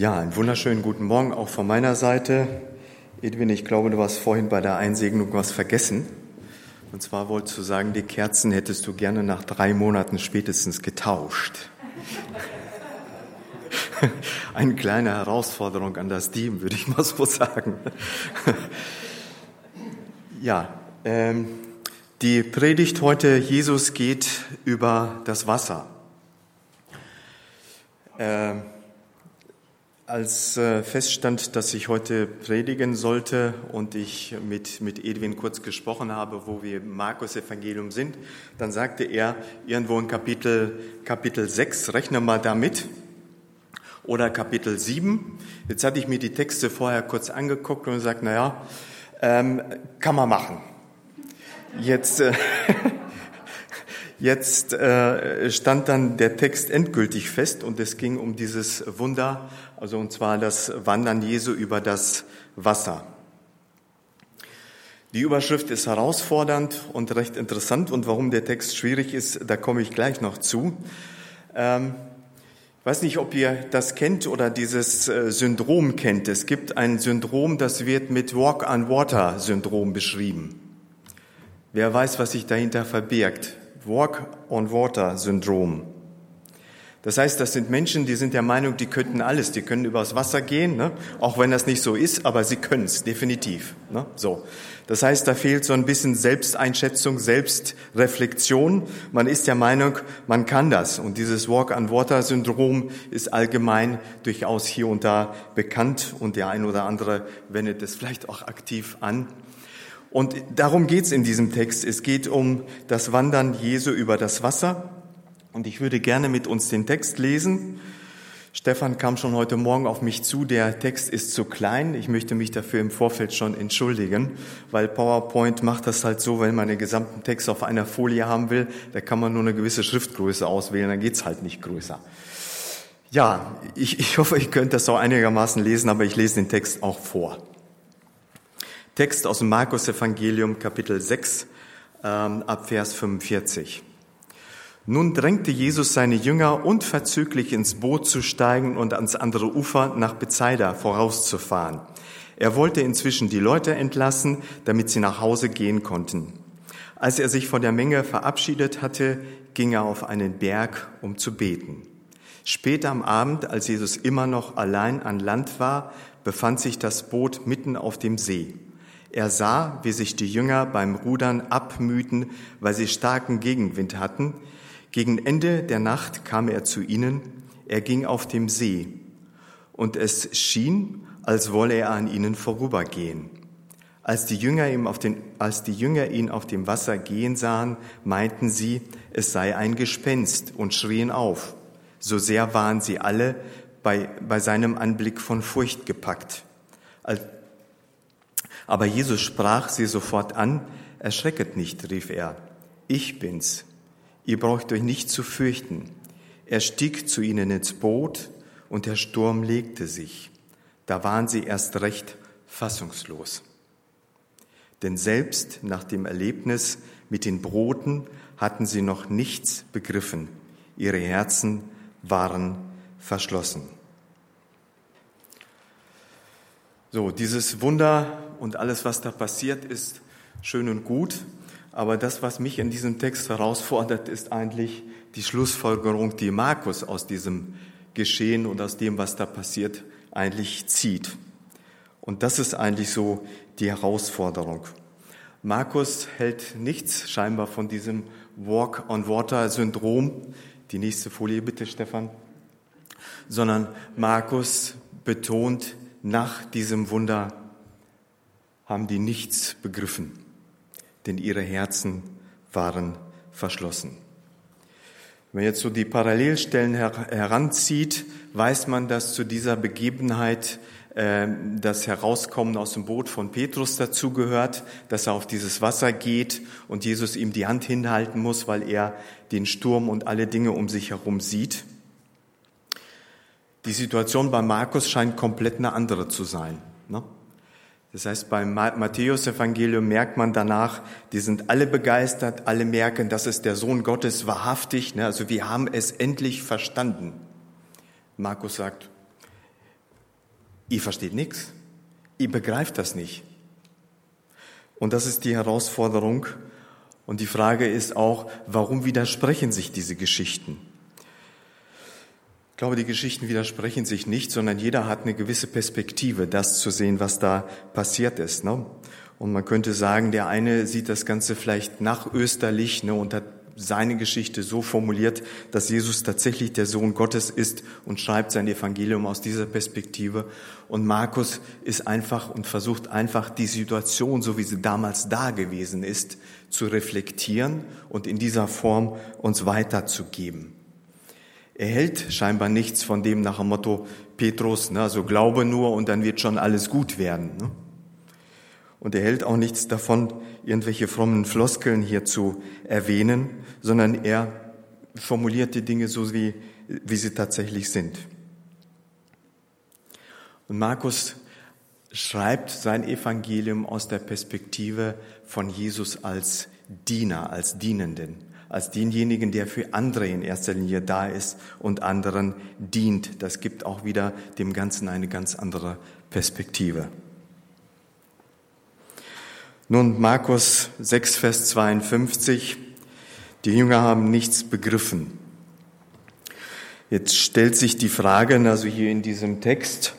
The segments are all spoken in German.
Ja, einen wunderschönen guten Morgen auch von meiner Seite. Edwin, ich glaube, du hast vorhin bei der Einsegnung was vergessen. Und zwar wolltest du sagen, die Kerzen hättest du gerne nach drei Monaten spätestens getauscht. Eine kleine Herausforderung an das Team, würde ich mal so sagen. ja, ähm, die Predigt heute, Jesus geht über das Wasser. Ähm, als äh, feststand, dass ich heute predigen sollte und ich mit, mit Edwin kurz gesprochen habe, wo wir im Markus Evangelium sind, dann sagte er irgendwo in Kapitel, Kapitel 6, rechne mal damit, oder Kapitel 7. Jetzt hatte ich mir die Texte vorher kurz angeguckt und gesagt, naja, ähm, kann man machen. Jetzt, äh, Jetzt äh, stand dann der Text endgültig fest und es ging um dieses Wunder, also und zwar das Wandern Jesu über das Wasser. Die Überschrift ist herausfordernd und recht interessant und warum der Text schwierig ist, da komme ich gleich noch zu. Ähm, ich weiß nicht, ob ihr das kennt oder dieses äh, Syndrom kennt. Es gibt ein Syndrom, das wird mit Walk-on-Water-Syndrom beschrieben. Wer weiß, was sich dahinter verbirgt? Walk-on-Water-Syndrom. Das heißt, das sind Menschen, die sind der Meinung, die könnten alles, die können übers Wasser gehen, ne? auch wenn das nicht so ist, aber sie können es definitiv. Ne? So, das heißt, da fehlt so ein bisschen Selbsteinschätzung, Selbstreflexion. Man ist der Meinung, man kann das. Und dieses Walk-on-Water-Syndrom ist allgemein durchaus hier und da bekannt und der ein oder andere wendet es vielleicht auch aktiv an. Und darum geht's in diesem Text. Es geht um das Wandern Jesu über das Wasser. Und ich würde gerne mit uns den Text lesen. Stefan kam schon heute Morgen auf mich zu, der Text ist zu klein. Ich möchte mich dafür im Vorfeld schon entschuldigen, weil PowerPoint macht das halt so, wenn man den gesamten Text auf einer Folie haben will, da kann man nur eine gewisse Schriftgröße auswählen, dann geht's halt nicht größer. Ja, ich, ich hoffe, ich könnte das auch einigermaßen lesen, aber ich lese den Text auch vor. Text aus dem Markus Evangelium Kapitel 6 ähm, ab Vers 45. Nun drängte Jesus seine Jünger unverzüglich ins Boot zu steigen und ans andere Ufer nach Bethsaida vorauszufahren. Er wollte inzwischen die Leute entlassen, damit sie nach Hause gehen konnten. Als er sich von der Menge verabschiedet hatte, ging er auf einen Berg, um zu beten. Später am Abend, als Jesus immer noch allein an Land war, befand sich das Boot mitten auf dem See. Er sah, wie sich die Jünger beim Rudern abmühten, weil sie starken Gegenwind hatten. Gegen Ende der Nacht kam er zu ihnen. Er ging auf dem See. Und es schien, als wolle er an ihnen vorübergehen. Als die Jünger, ihm auf den, als die Jünger ihn auf dem Wasser gehen sahen, meinten sie, es sei ein Gespenst und schrien auf. So sehr waren sie alle bei, bei seinem Anblick von Furcht gepackt. Als aber Jesus sprach sie sofort an, erschrecket nicht, rief er, ich bin's, ihr braucht euch nicht zu fürchten. Er stieg zu ihnen ins Boot und der Sturm legte sich. Da waren sie erst recht fassungslos. Denn selbst nach dem Erlebnis mit den Broten hatten sie noch nichts begriffen. Ihre Herzen waren verschlossen. So, dieses Wunder und alles, was da passiert, ist schön und gut. Aber das, was mich in diesem Text herausfordert, ist eigentlich die Schlussfolgerung, die Markus aus diesem Geschehen und aus dem, was da passiert, eigentlich zieht. Und das ist eigentlich so die Herausforderung. Markus hält nichts scheinbar von diesem Walk-on-Water-Syndrom. Die nächste Folie bitte, Stefan. Sondern Markus betont nach diesem Wunder haben die nichts begriffen, denn ihre Herzen waren verschlossen. Wenn man jetzt so die Parallelstellen her heranzieht, weiß man, dass zu dieser Begebenheit äh, das Herauskommen aus dem Boot von Petrus dazugehört, dass er auf dieses Wasser geht und Jesus ihm die Hand hinhalten muss, weil er den Sturm und alle Dinge um sich herum sieht. Die Situation bei Markus scheint komplett eine andere zu sein. Ne? Das heißt, beim Matthäus-Evangelium merkt man danach, die sind alle begeistert, alle merken, das ist der Sohn Gottes wahrhaftig. Ne? Also wir haben es endlich verstanden. Markus sagt, ihr versteht nichts, ihr begreift das nicht. Und das ist die Herausforderung. Und die Frage ist auch, warum widersprechen sich diese Geschichten? Ich glaube, die Geschichten widersprechen sich nicht, sondern jeder hat eine gewisse Perspektive, das zu sehen, was da passiert ist. Ne? Und man könnte sagen, der eine sieht das Ganze vielleicht nach österlich ne, und hat seine Geschichte so formuliert, dass Jesus tatsächlich der Sohn Gottes ist und schreibt sein Evangelium aus dieser Perspektive. Und Markus ist einfach und versucht einfach die Situation, so wie sie damals da gewesen ist, zu reflektieren und in dieser Form uns weiterzugeben. Er hält scheinbar nichts von dem nach dem Motto Petrus, ne, also glaube nur und dann wird schon alles gut werden. Ne? Und er hält auch nichts davon, irgendwelche frommen Floskeln hier zu erwähnen, sondern er formuliert die Dinge so, wie, wie sie tatsächlich sind. Und Markus schreibt sein Evangelium aus der Perspektive von Jesus als Diener, als Dienenden, als denjenigen, der für andere in erster Linie da ist und anderen dient. Das gibt auch wieder dem Ganzen eine ganz andere Perspektive. Nun Markus 6, Vers 52. Die Jünger haben nichts begriffen. Jetzt stellt sich die Frage, also hier in diesem Text,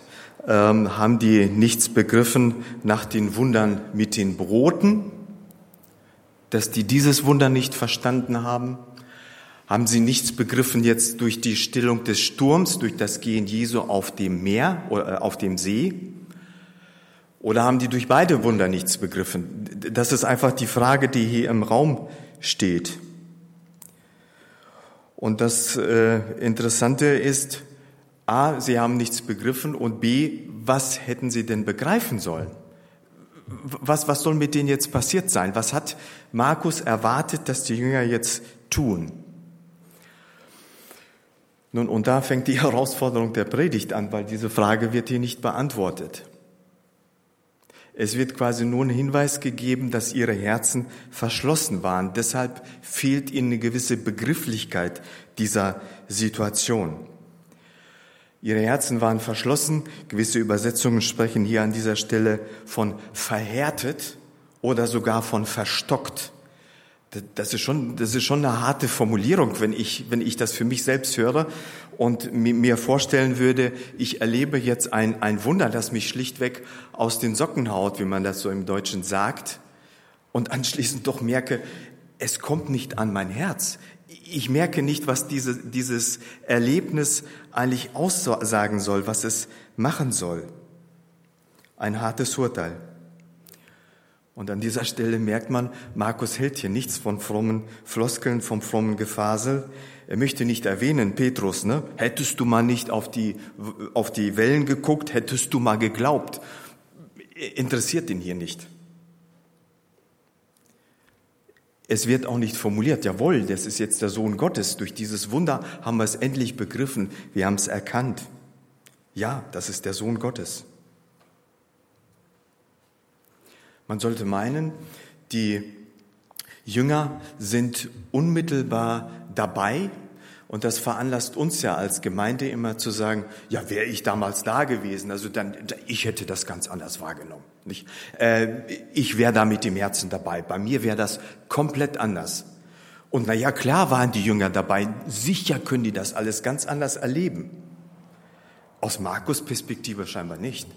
ähm, haben die nichts begriffen nach den Wundern mit den Broten, dass die dieses Wunder nicht verstanden haben? Haben sie nichts begriffen jetzt durch die Stillung des Sturms, durch das Gehen Jesu auf dem Meer oder äh, auf dem See? Oder haben die durch beide Wunder nichts begriffen? Das ist einfach die Frage, die hier im Raum steht. Und das äh, Interessante ist, a, sie haben nichts begriffen und b, was hätten sie denn begreifen sollen? Was, was soll mit denen jetzt passiert sein? Was hat Markus erwartet, dass die Jünger jetzt tun? Nun, und da fängt die Herausforderung der Predigt an, weil diese Frage wird hier nicht beantwortet. Es wird quasi nur ein Hinweis gegeben, dass ihre Herzen verschlossen waren. Deshalb fehlt ihnen eine gewisse Begrifflichkeit dieser Situation. Ihre Herzen waren verschlossen. Gewisse Übersetzungen sprechen hier an dieser Stelle von verhärtet oder sogar von verstockt. Das ist schon, das ist schon eine harte Formulierung, wenn ich, wenn ich das für mich selbst höre und mir vorstellen würde, ich erlebe jetzt ein, ein Wunder, das mich schlichtweg aus den Socken haut, wie man das so im Deutschen sagt, und anschließend doch merke, es kommt nicht an mein Herz. Ich merke nicht, was diese, dieses Erlebnis eigentlich aussagen soll, was es machen soll. Ein hartes Urteil. Und an dieser Stelle merkt man, Markus hält hier nichts von frommen Floskeln, vom frommen Gefasel. Er möchte nicht erwähnen, Petrus, ne? Hättest du mal nicht auf die, auf die Wellen geguckt, hättest du mal geglaubt. Interessiert ihn hier nicht. Es wird auch nicht formuliert, jawohl, das ist jetzt der Sohn Gottes. Durch dieses Wunder haben wir es endlich begriffen, wir haben es erkannt. Ja, das ist der Sohn Gottes. Man sollte meinen, die Jünger sind unmittelbar dabei und das veranlasst uns ja als Gemeinde immer zu sagen, ja, wäre ich damals da gewesen, also dann, ich hätte das ganz anders wahrgenommen. Nicht? Äh, ich wäre da mit dem Herzen dabei. Bei mir wäre das komplett anders. Und na ja, klar waren die Jünger dabei. Sicher können die das alles ganz anders erleben. Aus Markus Perspektive scheinbar nicht.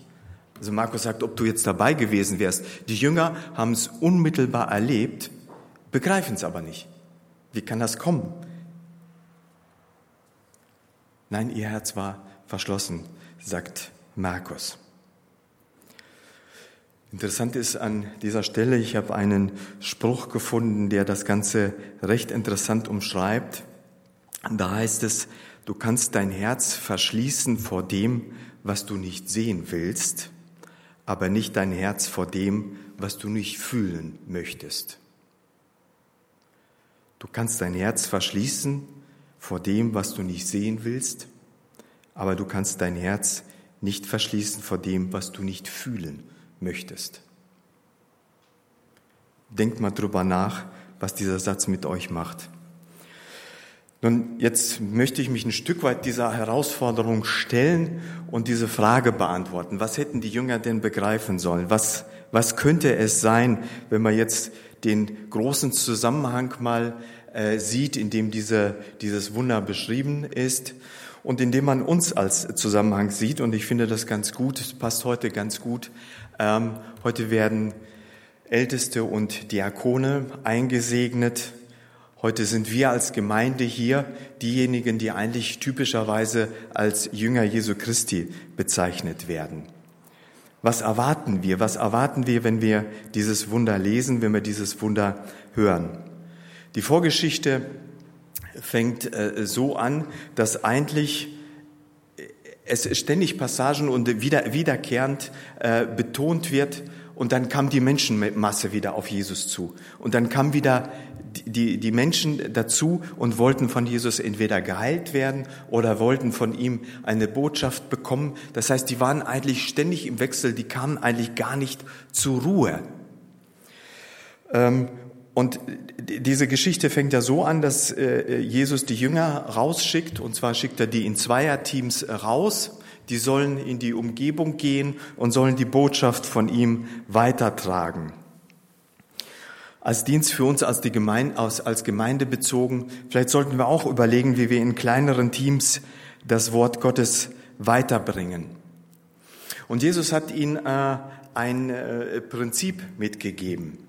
Also Markus sagt, ob du jetzt dabei gewesen wärst. Die Jünger haben es unmittelbar erlebt, begreifen es aber nicht. Wie kann das kommen? Nein, ihr Herz war verschlossen, sagt Markus. Interessant ist an dieser Stelle, ich habe einen Spruch gefunden, der das Ganze recht interessant umschreibt. Da heißt es, du kannst dein Herz verschließen vor dem, was du nicht sehen willst, aber nicht dein Herz vor dem, was du nicht fühlen möchtest. Du kannst dein Herz verschließen vor dem, was du nicht sehen willst, aber du kannst dein Herz nicht verschließen vor dem, was du nicht fühlen möchtest. Denkt mal drüber nach, was dieser Satz mit euch macht. Nun, jetzt möchte ich mich ein Stück weit dieser Herausforderung stellen und diese Frage beantworten. Was hätten die Jünger denn begreifen sollen? Was, was könnte es sein, wenn man jetzt den großen Zusammenhang mal äh, sieht, in dem diese, dieses Wunder beschrieben ist und in dem man uns als Zusammenhang sieht? Und ich finde das ganz gut, es passt heute ganz gut. Ähm, heute werden Älteste und Diakone eingesegnet Heute sind wir als Gemeinde hier diejenigen, die eigentlich typischerweise als Jünger Jesu Christi bezeichnet werden. Was erwarten wir? Was erwarten wir, wenn wir dieses Wunder lesen, wenn wir dieses Wunder hören? Die Vorgeschichte fängt äh, so an, dass eigentlich es ständig Passagen und wieder, wiederkehrend äh, betont wird, und dann kam die Menschenmasse wieder auf Jesus zu. Und dann kam wieder die, die Menschen dazu und wollten von Jesus entweder geheilt werden oder wollten von ihm eine Botschaft bekommen. Das heißt, die waren eigentlich ständig im Wechsel, die kamen eigentlich gar nicht zur Ruhe. Ähm, und diese Geschichte fängt ja so an, dass äh, Jesus die Jünger rausschickt, und zwar schickt er die in Zweierteams raus. Die sollen in die Umgebung gehen und sollen die Botschaft von ihm weitertragen als Dienst für uns als, die Gemeinde, als, als Gemeinde bezogen. Vielleicht sollten wir auch überlegen, wie wir in kleineren Teams das Wort Gottes weiterbringen. Und Jesus hat ihnen äh, ein äh, Prinzip mitgegeben.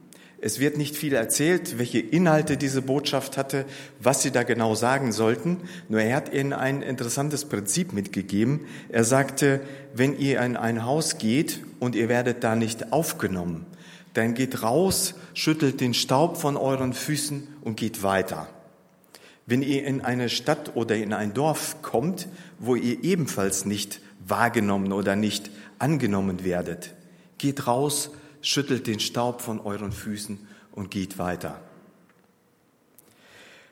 Es wird nicht viel erzählt, welche Inhalte diese Botschaft hatte, was sie da genau sagen sollten. Nur er hat ihnen ein interessantes Prinzip mitgegeben. Er sagte, wenn ihr in ein Haus geht und ihr werdet da nicht aufgenommen, dann geht raus, schüttelt den Staub von euren Füßen und geht weiter. Wenn ihr in eine Stadt oder in ein Dorf kommt, wo ihr ebenfalls nicht wahrgenommen oder nicht angenommen werdet, geht raus, schüttelt den Staub von euren Füßen und geht weiter.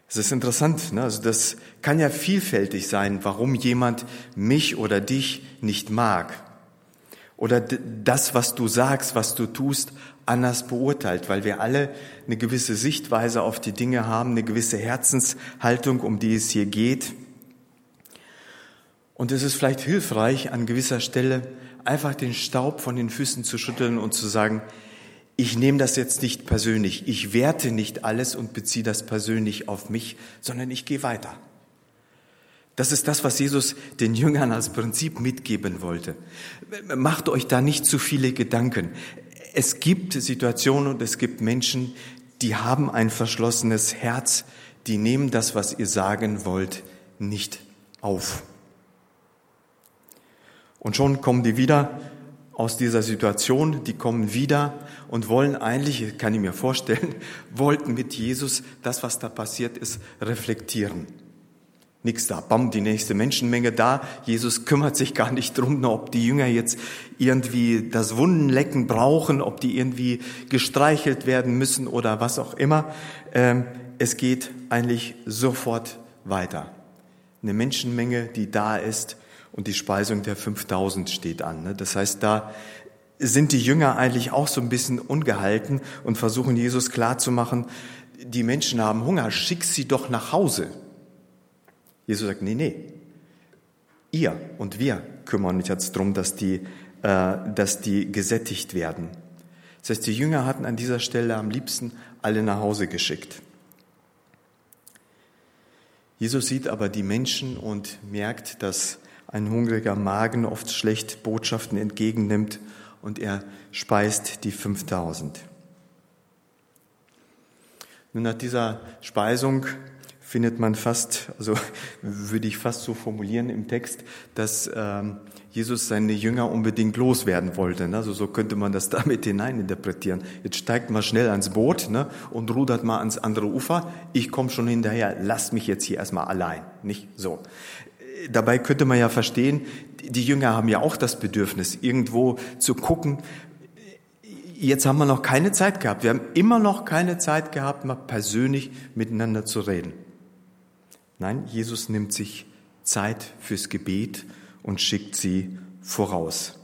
Es ist interessant, ne? also das kann ja vielfältig sein, warum jemand mich oder dich nicht mag oder das, was du sagst, was du tust, anders beurteilt, weil wir alle eine gewisse Sichtweise auf die Dinge haben, eine gewisse Herzenshaltung, um die es hier geht. Und es ist vielleicht hilfreich, an gewisser Stelle einfach den Staub von den Füßen zu schütteln und zu sagen, ich nehme das jetzt nicht persönlich, ich werte nicht alles und beziehe das persönlich auf mich, sondern ich gehe weiter. Das ist das, was Jesus den Jüngern als Prinzip mitgeben wollte. Macht euch da nicht zu viele Gedanken. Es gibt Situationen und es gibt Menschen, die haben ein verschlossenes Herz, die nehmen das, was ihr sagen wollt, nicht auf. Und schon kommen die wieder aus dieser Situation, die kommen wieder und wollen eigentlich, kann ich mir vorstellen, wollten mit Jesus das, was da passiert ist, reflektieren. Nix da, bam, die nächste Menschenmenge da. Jesus kümmert sich gar nicht drum, ob die Jünger jetzt irgendwie das Wundenlecken brauchen, ob die irgendwie gestreichelt werden müssen oder was auch immer. Ähm, es geht eigentlich sofort weiter. Eine Menschenmenge, die da ist und die Speisung der 5000 steht an. Ne? Das heißt, da sind die Jünger eigentlich auch so ein bisschen ungehalten und versuchen Jesus klarzumachen, die Menschen haben Hunger, schick sie doch nach Hause. Jesus sagt, nee, nee, ihr und wir kümmern uns jetzt darum, dass die, äh, dass die gesättigt werden. Das heißt, die Jünger hatten an dieser Stelle am liebsten alle nach Hause geschickt. Jesus sieht aber die Menschen und merkt, dass ein hungriger Magen oft schlecht Botschaften entgegennimmt und er speist die 5000. Nun nach dieser Speisung findet man fast, also würde ich fast so formulieren im Text, dass ähm, Jesus seine Jünger unbedingt loswerden wollte. Ne? Also so könnte man das damit hineininterpretieren. Jetzt steigt mal schnell ans Boot ne? und rudert mal ans andere Ufer. Ich komme schon hinterher, lass mich jetzt hier erstmal allein. Nicht so. Dabei könnte man ja verstehen, die Jünger haben ja auch das Bedürfnis, irgendwo zu gucken, jetzt haben wir noch keine Zeit gehabt. Wir haben immer noch keine Zeit gehabt, mal persönlich miteinander zu reden. Nein, Jesus nimmt sich Zeit fürs Gebet und schickt sie voraus.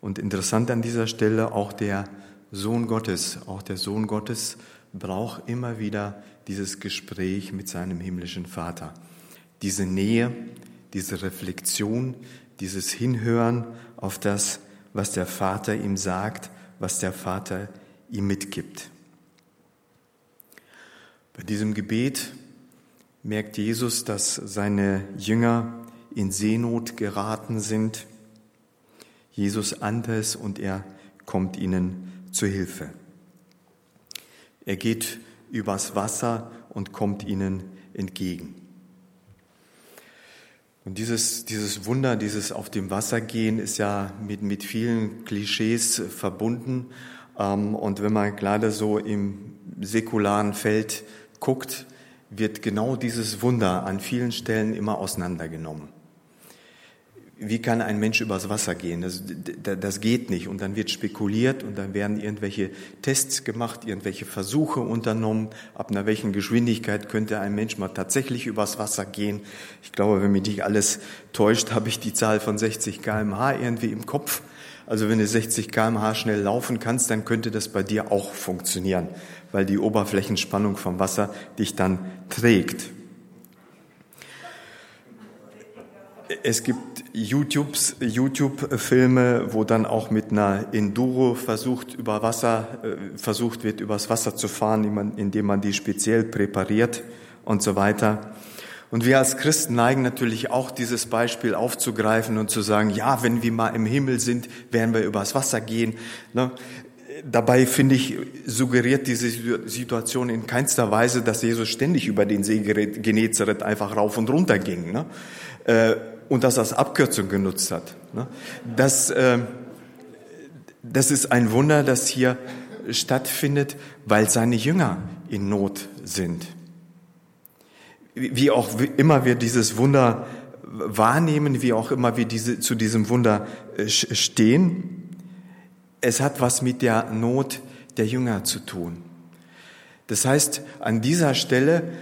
Und interessant an dieser Stelle auch der Sohn Gottes, auch der Sohn Gottes braucht immer wieder dieses Gespräch mit seinem himmlischen Vater. Diese Nähe, diese Reflexion, dieses Hinhören auf das, was der Vater ihm sagt, was der Vater ihm mitgibt. Bei diesem Gebet merkt Jesus, dass seine Jünger in Seenot geraten sind. Jesus ahnt es und er kommt ihnen zu Hilfe. Er geht übers Wasser und kommt ihnen entgegen. Und dieses, dieses Wunder, dieses auf dem Wasser gehen, ist ja mit, mit vielen Klischees verbunden. Ähm, und wenn man gerade so im säkularen Feld guckt, wird genau dieses Wunder an vielen Stellen immer auseinandergenommen wie kann ein Mensch übers Wasser gehen? Das, das geht nicht. Und dann wird spekuliert und dann werden irgendwelche Tests gemacht, irgendwelche Versuche unternommen. Ab einer welchen Geschwindigkeit könnte ein Mensch mal tatsächlich übers Wasser gehen? Ich glaube, wenn mich nicht alles täuscht, habe ich die Zahl von 60 kmh irgendwie im Kopf. Also wenn du 60 kmh schnell laufen kannst, dann könnte das bei dir auch funktionieren, weil die Oberflächenspannung vom Wasser dich dann trägt. Es gibt YouTubes, YouTube-Filme, wo dann auch mit einer Enduro versucht über Wasser, äh, versucht wird, übers Wasser zu fahren, indem man die speziell präpariert und so weiter. Und wir als Christen neigen natürlich auch dieses Beispiel aufzugreifen und zu sagen, ja, wenn wir mal im Himmel sind, werden wir übers Wasser gehen. Ne? Dabei finde ich, suggeriert diese Situation in keinster Weise, dass Jesus ständig über den See Genezareth einfach rauf und runter ging. Ne? Äh, und das als Abkürzung genutzt hat. Ne? Das, äh, das ist ein Wunder, das hier stattfindet, weil seine Jünger in Not sind. Wie auch immer wir dieses Wunder wahrnehmen, wie auch immer wir diese, zu diesem Wunder äh, stehen, es hat was mit der Not der Jünger zu tun. Das heißt, an dieser Stelle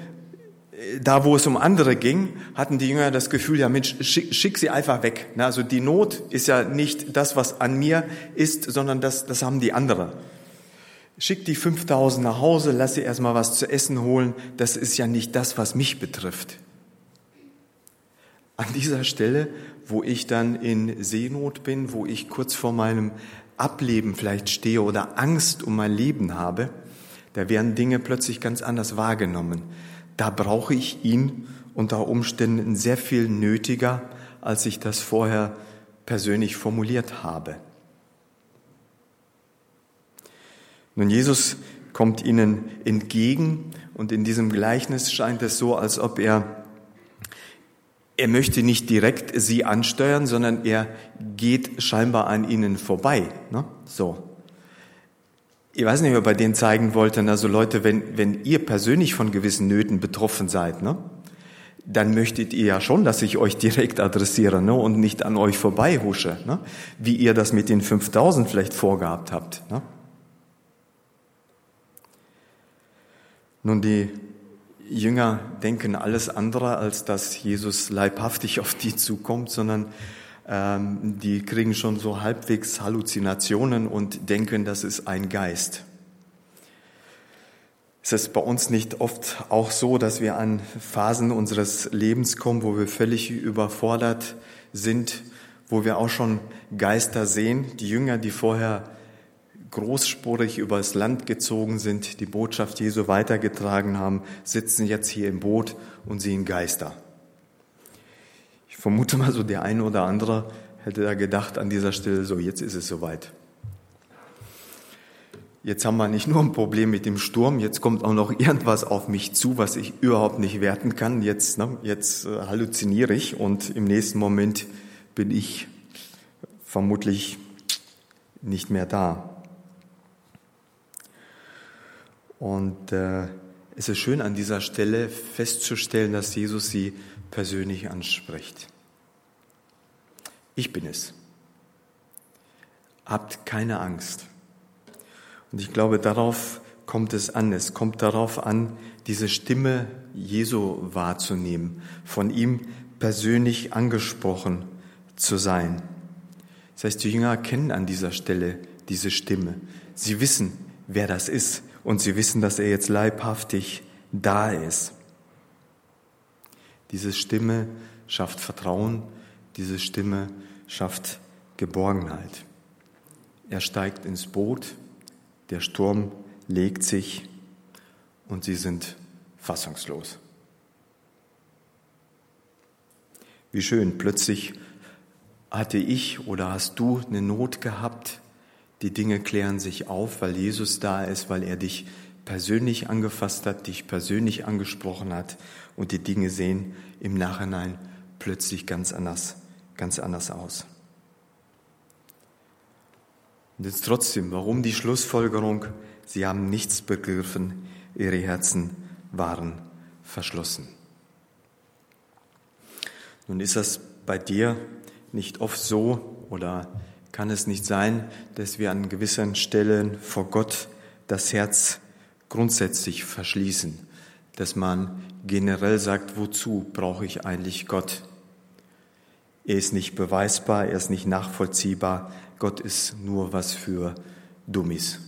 da wo es um andere ging, hatten die Jünger das Gefühl, ja Mensch, schick, schick sie einfach weg. Also die Not ist ja nicht das, was an mir ist, sondern das, das haben die anderen. Schick die 5000 nach Hause, lass sie erstmal was zu essen holen. Das ist ja nicht das, was mich betrifft. An dieser Stelle, wo ich dann in Seenot bin, wo ich kurz vor meinem Ableben vielleicht stehe oder Angst um mein Leben habe, da werden Dinge plötzlich ganz anders wahrgenommen da brauche ich ihn unter Umständen sehr viel nötiger, als ich das vorher persönlich formuliert habe. Nun, Jesus kommt ihnen entgegen und in diesem Gleichnis scheint es so, als ob er, er möchte nicht direkt sie ansteuern, sondern er geht scheinbar an ihnen vorbei. Ne? So ich weiß nicht, ob er denen zeigen wollte, also Leute, wenn, wenn ihr persönlich von gewissen Nöten betroffen seid, ne, dann möchtet ihr ja schon, dass ich euch direkt adressiere ne, und nicht an euch vorbei husche, ne, wie ihr das mit den 5000 vielleicht vorgehabt habt. Ne. Nun, die Jünger denken alles andere, als dass Jesus leibhaftig auf die zukommt, sondern ähm, die kriegen schon so halbwegs Halluzinationen und denken, das ist ein Geist. Ist es bei uns nicht oft auch so, dass wir an Phasen unseres Lebens kommen, wo wir völlig überfordert sind, wo wir auch schon Geister sehen? Die Jünger, die vorher großspurig übers Land gezogen sind, die Botschaft Jesu weitergetragen haben, sitzen jetzt hier im Boot und sehen Geister vermute mal so, der eine oder andere hätte da gedacht an dieser Stelle, so jetzt ist es soweit. Jetzt haben wir nicht nur ein Problem mit dem Sturm, jetzt kommt auch noch irgendwas auf mich zu, was ich überhaupt nicht werten kann. Jetzt, ne, jetzt äh, halluziniere ich und im nächsten Moment bin ich vermutlich nicht mehr da. Und äh, es ist schön an dieser Stelle festzustellen, dass Jesus sie persönlich anspricht. Ich bin es. Habt keine Angst. Und ich glaube, darauf kommt es an. Es kommt darauf an, diese Stimme Jesu wahrzunehmen, von ihm persönlich angesprochen zu sein. Das heißt, die Jünger kennen an dieser Stelle diese Stimme. Sie wissen, wer das ist und sie wissen, dass er jetzt leibhaftig da ist. Diese Stimme schafft Vertrauen, diese Stimme schafft Geborgenheit. Er steigt ins Boot, der Sturm legt sich und sie sind fassungslos. Wie schön, plötzlich hatte ich oder hast du eine Not gehabt, die Dinge klären sich auf, weil Jesus da ist, weil er dich persönlich angefasst hat, dich persönlich angesprochen hat und die Dinge sehen im Nachhinein plötzlich ganz anders, ganz anders aus. Und jetzt trotzdem, warum die Schlussfolgerung? Sie haben nichts begriffen, ihre Herzen waren verschlossen. Nun ist das bei dir nicht oft so oder kann es nicht sein, dass wir an gewissen Stellen vor Gott das Herz grundsätzlich verschließen, dass man generell sagt, wozu brauche ich eigentlich Gott? Er ist nicht beweisbar, er ist nicht nachvollziehbar, Gott ist nur was für Dummis.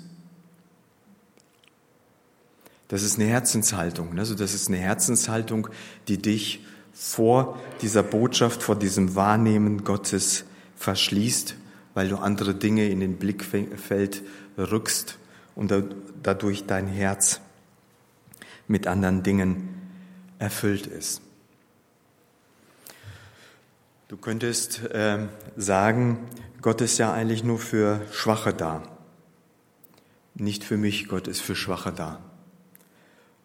Das ist eine Herzenshaltung. Also das ist eine Herzenshaltung, die dich vor dieser Botschaft, vor diesem Wahrnehmen Gottes verschließt, weil du andere Dinge in den Blickfeld rückst und dadurch dein Herz mit anderen Dingen erfüllt ist. Du könntest äh, sagen, Gott ist ja eigentlich nur für Schwache da. Nicht für mich, Gott ist für Schwache da.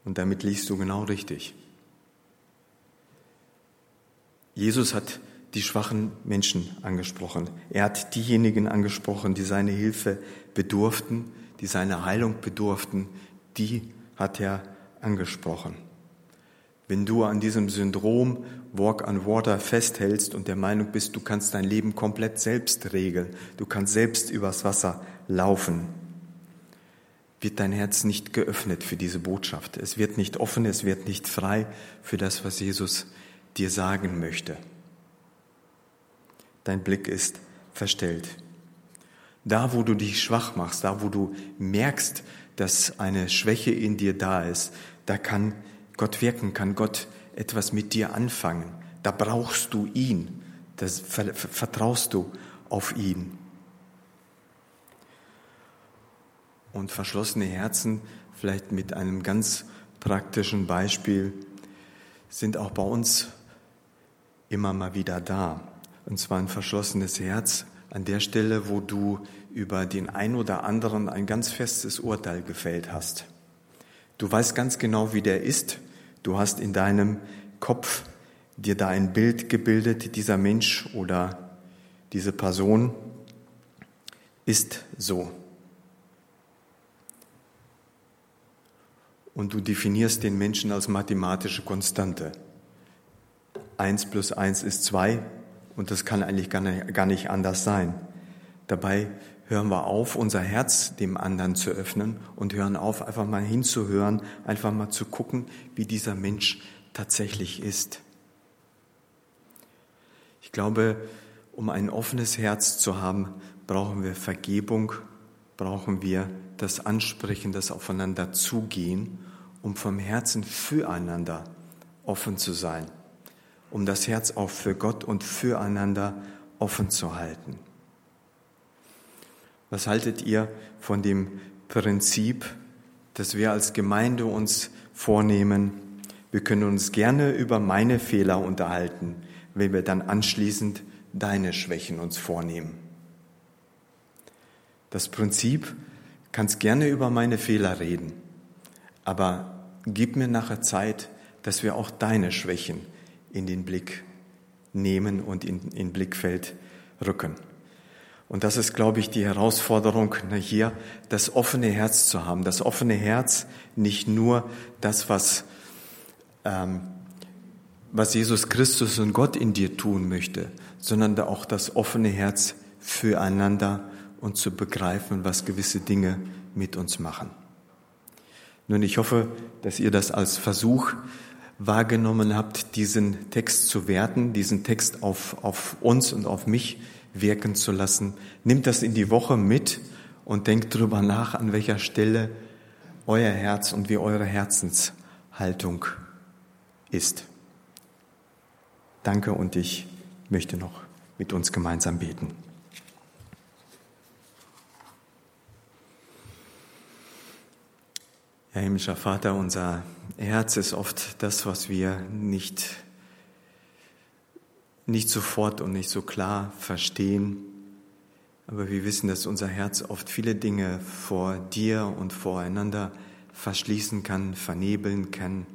Und damit liest du genau richtig. Jesus hat die schwachen Menschen angesprochen. Er hat diejenigen angesprochen, die seine Hilfe bedurften, die seine Heilung bedurften, die hat er angesprochen. Wenn du an diesem Syndrom Walk on Water festhältst und der Meinung bist, du kannst dein Leben komplett selbst regeln, du kannst selbst übers Wasser laufen, wird dein Herz nicht geöffnet für diese Botschaft. Es wird nicht offen, es wird nicht frei für das, was Jesus dir sagen möchte. Dein Blick ist verstellt. Da, wo du dich schwach machst, da, wo du merkst, dass eine Schwäche in dir da ist, da kann Gott wirken, kann Gott etwas mit dir anfangen. Da brauchst du ihn. Das vertraust du auf ihn. Und verschlossene Herzen, vielleicht mit einem ganz praktischen Beispiel, sind auch bei uns immer mal wieder da. Und zwar ein verschlossenes Herz an der Stelle, wo du über den ein oder anderen ein ganz festes Urteil gefällt hast. Du weißt ganz genau, wie der ist. Du hast in deinem Kopf dir da ein Bild gebildet, dieser Mensch oder diese Person ist so. Und du definierst den Menschen als mathematische Konstante. Eins plus eins ist zwei und das kann eigentlich gar nicht anders sein. Dabei hören wir auf, unser Herz dem anderen zu öffnen und hören auf, einfach mal hinzuhören, einfach mal zu gucken, wie dieser Mensch tatsächlich ist. Ich glaube, um ein offenes Herz zu haben, brauchen wir Vergebung, brauchen wir das Ansprechen, das Aufeinander zugehen, um vom Herzen füreinander offen zu sein, um das Herz auch für Gott und füreinander offen zu halten. Was haltet ihr von dem Prinzip, dass wir als Gemeinde uns vornehmen, wir können uns gerne über meine Fehler unterhalten, wenn wir dann anschließend deine Schwächen uns vornehmen. Das Prinzip, kannst gerne über meine Fehler reden, aber gib mir nachher Zeit, dass wir auch deine Schwächen in den Blick nehmen und in, in Blickfeld rücken. Und das ist, glaube ich, die Herausforderung hier, das offene Herz zu haben. Das offene Herz, nicht nur das, was, ähm, was Jesus Christus und Gott in dir tun möchte, sondern auch das offene Herz füreinander und zu begreifen, was gewisse Dinge mit uns machen. Nun, ich hoffe, dass ihr das als Versuch wahrgenommen habt, diesen Text zu werten, diesen Text auf, auf uns und auf mich wirken zu lassen. Nimmt das in die Woche mit und denkt darüber nach, an welcher Stelle euer Herz und wie eure Herzenshaltung ist. Danke und ich möchte noch mit uns gemeinsam beten. Herr himmlischer Vater, unser Herz ist oft das, was wir nicht, nicht sofort und nicht so klar verstehen. Aber wir wissen, dass unser Herz oft viele Dinge vor dir und voreinander verschließen kann, vernebeln kann,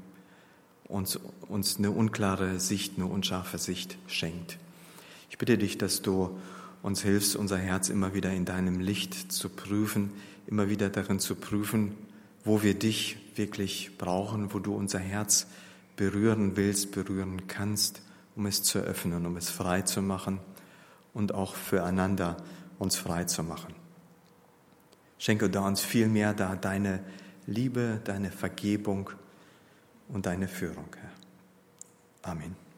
uns, uns eine unklare Sicht, eine unscharfe Sicht schenkt. Ich bitte dich, dass du uns hilfst, unser Herz immer wieder in deinem Licht zu prüfen, immer wieder darin zu prüfen, wo wir dich wirklich brauchen, wo du unser Herz berühren willst, berühren kannst, um es zu öffnen, um es frei zu machen und auch füreinander uns frei zu machen. Schenke da uns viel mehr da deine Liebe, deine Vergebung und deine Führung, Herr. Amen.